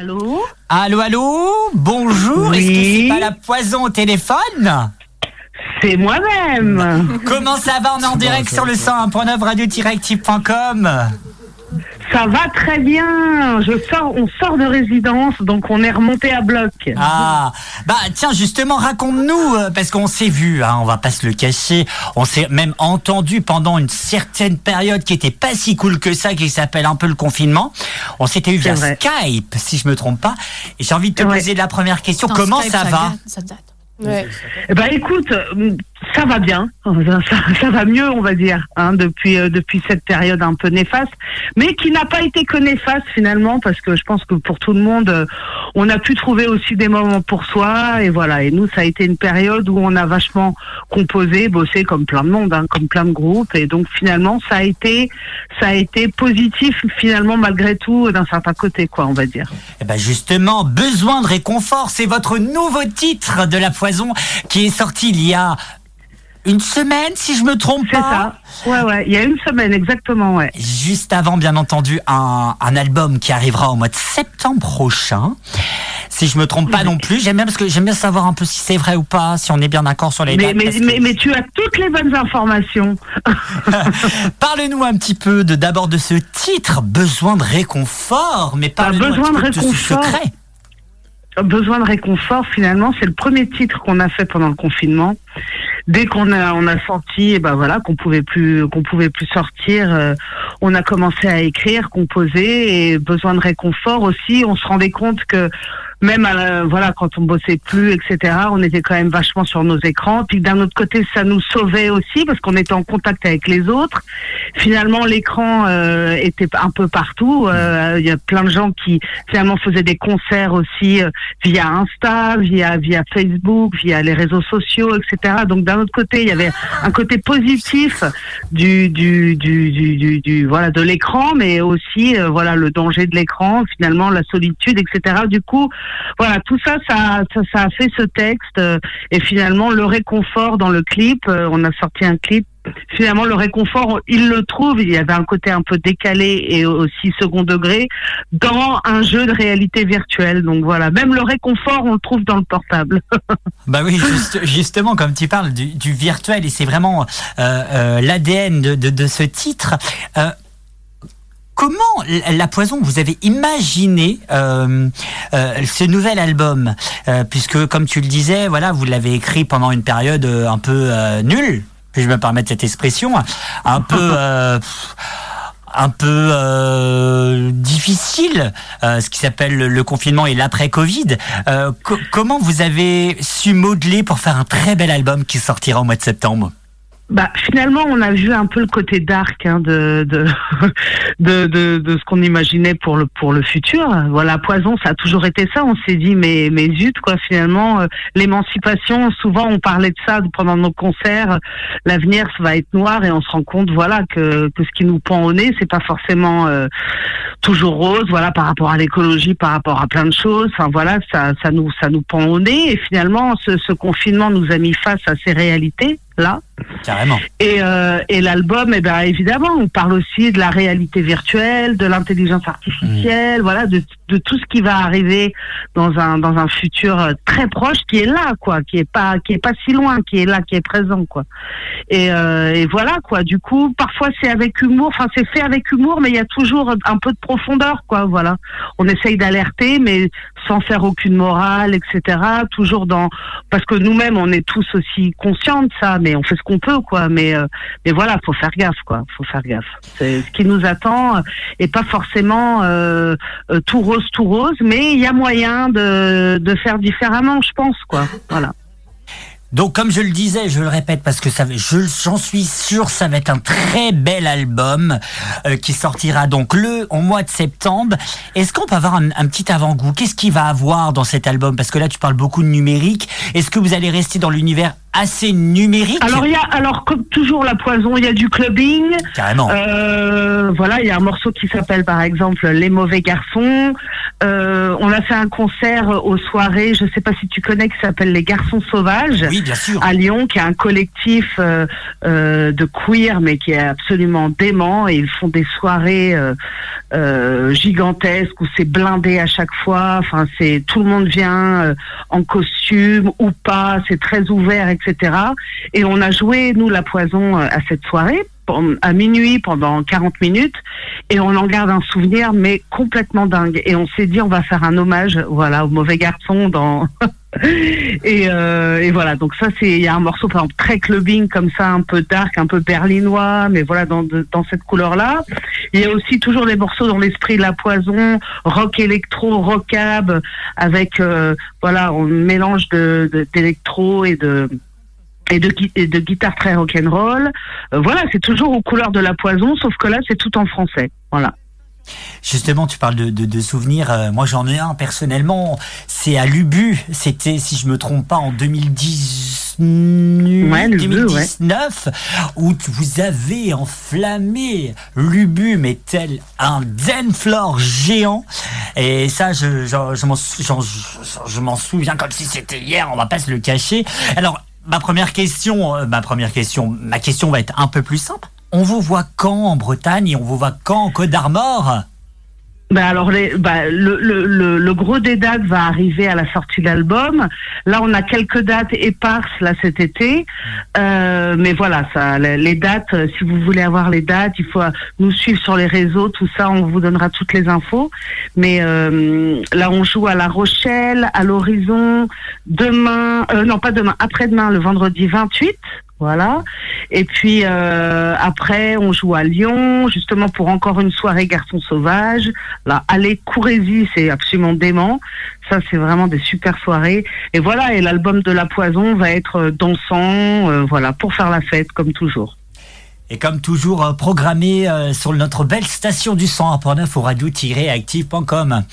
Allô Allô, allô Bonjour, est-ce que c'est pas la poison au téléphone C'est moi-même. Comment ça va On est en direct sur le 101.9 radio-active.com Ça va très bien. Je sors, on sort de résidence, donc on est remonté à bloc. Ah, bah tiens, justement, raconte-nous, euh, parce qu'on s'est vu, hein, on va pas se le cacher, on s'est même entendu pendant une certaine période qui était pas si cool que ça, qui s'appelle un peu le confinement. On s'était eu via vrai. Skype, si je me trompe pas. Et j'ai envie de te Ouais. poser la première question, comment Skype, ça va ça date. Ouais. Eh ben écoute, euh, ça va bien, ça, ça va mieux, on va dire, hein, depuis euh, depuis cette période un peu néfaste, mais qui n'a pas été que néfaste finalement, parce que je pense que pour tout le monde, euh, on a pu trouver aussi des moments pour soi, et voilà. Et nous, ça a été une période où on a vachement composé, bossé comme plein de monde, hein, comme plein de groupes, et donc finalement, ça a été ça a été positif finalement malgré tout d'un certain côté, quoi, on va dire. Eh ben justement, besoin de réconfort, c'est votre nouveau titre de la poison qui est sorti il y a une semaine, si je me trompe C'est pas. ça. Ouais, ouais. Il y a une semaine exactement, ouais. Juste avant, bien entendu, un, un album qui arrivera au mois de septembre prochain. Si je me trompe pas non plus, j'aime bien parce que j'aime bien savoir un peu si c'est vrai ou pas, si on est bien d'accord sur les Mais, dates. mais, que- mais, mais tu as toutes les bonnes informations. Parle-nous un petit peu de d'abord de ce titre, besoin de réconfort, mais Bah, un besoin de peu ce réconfort. secret. Besoin de réconfort, finalement, c'est le premier titre qu'on a fait pendant le confinement. Dès qu'on a on a senti, eh ben voilà, qu'on pouvait plus qu'on pouvait plus sortir, euh, on a commencé à écrire, composer et besoin de réconfort aussi. On se rendait compte que même à la- voilà quand on bossait plus, etc. On était quand même vachement sur nos écrans. Puis d'un autre côté, ça nous sauvait aussi parce qu'on était en contact avec les autres. Finalement, l'écran euh, était un peu partout. Euh, Il y a plein de gens qui finalement faisaient des concerts aussi euh, via Insta, via via Facebook, via les réseaux sociaux, etc. Donc d'un autre côté, il y avait un côté positif du du du du, du, voilà de l'écran, mais aussi euh, voilà le danger de l'écran, finalement la solitude, etc. Du coup, voilà tout ça, ça ça, ça a fait ce texte et finalement le réconfort dans le clip. on a sorti un clip finalement le réconfort, il le trouve, il y avait un côté un peu décalé et aussi second degré dans un jeu de réalité virtuelle. Donc voilà, même le réconfort, on le trouve dans le portable. Bah oui, juste- justement, comme tu parles du, virtuel, et c'est vraiment euh, euh, l'ADN de, ce titre. euh, Comment la- poison vous avez imaginé ce nouvel album? Puisque comme tu le disais voilà vous l'avez écrit pendant une période un peu nulle puis je me permettre cette expression un peu euh, un peu euh, difficile, euh, ce qui s'appelle le, le confinement et l'après-Covid. Euh, co- comment vous avez su modeler pour faire un très bel album qui sortira au mois de septembre? Bah finalement, on a vu un peu le côté dark hein, de, de, de de de ce qu'on imaginait pour le pour le futur. Voilà, poison, ça a toujours été ça. On s'est dit mais mais zut quoi. Finalement, euh, l'émancipation. Souvent, on parlait de ça pendant nos concerts. L'avenir, ça va être noir et on se rend compte voilà que que ce qui nous pend au nez, c'est pas forcément euh, toujours rose. Voilà, par rapport à l'écologie, par rapport à plein de choses. Enfin voilà, ça ça nous ça nous pend au nez et finalement, ce, ce confinement nous a mis face à ces réalités là. Carrément. Et, euh, et l'album, eh ben évidemment, on parle aussi de la réalité virtuelle, de l'intelligence artificielle, voilà, de, de tout ce qui va arriver dans un dans un futur euh, très proche, qui est là, quoi, qui est pas qui est pas si loin, qui est là, qui est présent, quoi. Et, euh, et voilà, quoi. Du coup, parfois c'est avec humour, enfin c'est fait avec humour, mais il y a toujours un peu de profondeur, quoi. Voilà. On essaye d'alerter, mais sans faire aucune morale, etc. Toujours dans parce que nous-mêmes on est tous aussi conscients de ça, mais on fait ce qu'on peut, quoi. Mais euh, mais voilà, faut faire gaffe, quoi. Faut faire gaffe. C'est ce qui nous attend euh, et pas forcément euh, euh, tout rose, tout rose, mais il y a moyen de de faire différemment, je pense, quoi. Voilà. Donc, comme je le disais, je le répète parce que ça, je, j'en suis sûr, ça va être un très bel album euh, qui sortira donc le au mois de septembre. Est-ce qu'on peut avoir un, un petit avant-goût? Qu'est-ce qu'il va avoir dans cet album? Parce que là, tu parles beaucoup de numérique. Est-ce que vous allez rester dans l'univers assez numérique. Alors il y a, alors comme toujours la poison, il y a du clubbing. Carrément. Euh, voilà, il y a un morceau qui s'appelle par exemple Les mauvais garçons. Euh, on a fait un concert aux soirées, je sais pas si tu connais, qui s'appelle Les garçons sauvages. Oui, bien sûr. À Lyon, qui est un collectif euh, de queer, mais qui est absolument dément. Et ils font des soirées gigantesques où c'est blindé à chaque fois. Enfin, c'est tout le monde vient en costume ou pas. C'est très ouvert, etc. Et on a joué nous la poison euh, à cette soirée à minuit pendant 40 minutes et on en garde un souvenir mais complètement dingue et on s'est dit on va faire un hommage voilà au mauvais garçon dans et, euh, et voilà donc ça c'est il y a un morceau par exemple très clubbing comme ça un peu dark un peu berlinois mais voilà dans dans cette couleur là il y a aussi toujours des morceaux dans l'esprit de la poison rock électro rockab avec euh, voilà un mélange de d'électro et de et de, et de guitare très rock'n'roll. Euh, voilà, c'est toujours aux couleurs de la poison, sauf que là, c'est tout en français. Voilà. Justement, tu parles de, de, de souvenirs. euh, moi, j'en ai un personnellement. C'est à Lubu. C'était, si je me trompe pas, en 2010, Ouais, Lubu, 2019, où vous avez enflammé Lubu, mais tel un Denflor géant. Et ça, je, je, je m'en sou- j'en- je- je m'en souviens comme si c'était hier. On va pas se le cacher. Alors, ma première question, euh, ma première question, ma question va être un peu plus simple. On vous voit quand en Bretagne et on vous voit quand en Côte d'Armor Ben alors, les, bah, le, le, le, gros des dates va arriver à la sortie de l'album. Là, on a quelques dates éparses là cet été, Euh, mais voilà, ça, les, dates. euh, Si vous voulez avoir les dates, il faut euh, nous suivre sur les réseaux, tout ça, on vous donnera toutes les infos. Mais là, on joue à La Rochelle, à l'Horizon, demain, euh, non pas demain, après-demain, le vendredi 28. Voilà. Et puis euh, après, on joue à Lyon, justement pour encore une soirée garçon sauvage. Là, allez, courez-y, c'est absolument dément. Ça, c'est vraiment des super soirées. Et voilà, et l'album de La Poison va être euh, dansant, euh, voilà, pour faire la fête, comme toujours. Et comme toujours, euh, programmé euh, sur notre belle station du 101.9 au radio-active.com.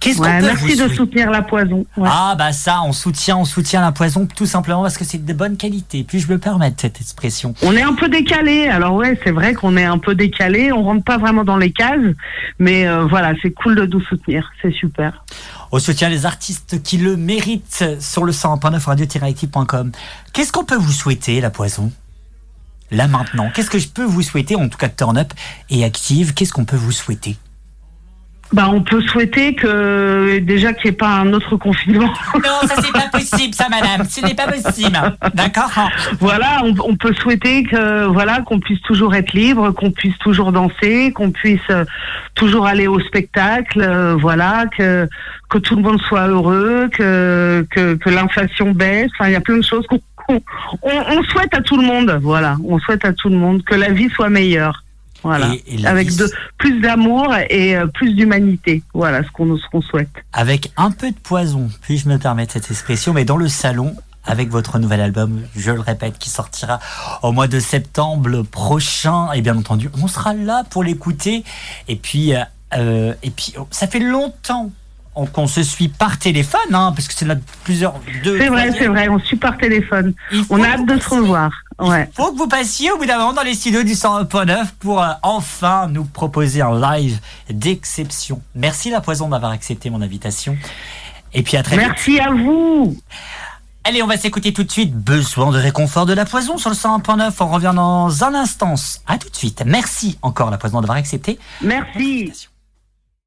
Qu'est-ce Ouais, qu'on peut merci vous de soutenir La Poison. Ouais. Ah bah ça, on soutient, on soutient la poison tout simplement parce que c'est de bonne qualité. Puis je me permettre cette expression. On est un peu décalé. Alors ouais, c'est vrai qu'on est un peu décalé. On rentre pas vraiment dans les cases, mais euh, voilà, c'est cool de nous soutenir. C'est super. On soutient les artistes qui le méritent sur le 101.9 radio-active.com. Qu'est-ce qu'on peut vous souhaiter, la poison? Là maintenant, qu'est-ce que je peux vous souhaiter En tout cas, Turn Up et Active, qu'est-ce qu'on peut vous souhaiter? Bah, on peut souhaiter que déjà qu'il n'y ait pas un autre confinement. Non, ça c'est pas possible, ça, madame. Ce n'est pas possible. D'accord voilà, on, on peut souhaiter que voilà qu'on puisse toujours être libre, qu'on puisse toujours danser, qu'on puisse euh, toujours aller au spectacle, euh, voilà, que que tout le monde soit heureux, que que, que l'inflation baisse. Enfin, il y a plein de choses qu'on- on, on souhaite à tout le monde. Voilà, on souhaite à tout le monde que la vie soit meilleure. Voilà, Et- et la avec vie- de plus d'amour et euh, plus d'humanité. Voilà ce qu'on souhaite. avec un peu de poison, puis-je me permettre cette expression, mais dans le salon, avec votre nouvel album, je le répète, qui sortira au mois de septembre prochain, et bien entendu, on sera là pour l'écouter. Et puis, euh, euh, et puis, oh, ça fait longtemps on- qu'on se suit par téléphone, hein, parce que c'est notre plusieurs deux. C'est vrai, c'est vrai. On suit par téléphone. On a hâte de se revoir. Ouais. Il faut que vous passiez au bout d'un moment dans les studios du 101.9 pour euh, enfin nous proposer un live d'exception. Merci la poison d'avoir accepté mon invitation. Et puis à très vite. Merci à vous. Allez, on va s'écouter tout de suite. Besoin de réconfort de la poison sur le 101.9. On revient dans un instant. À tout de suite. Merci encore la poison d'avoir accepté. Merci.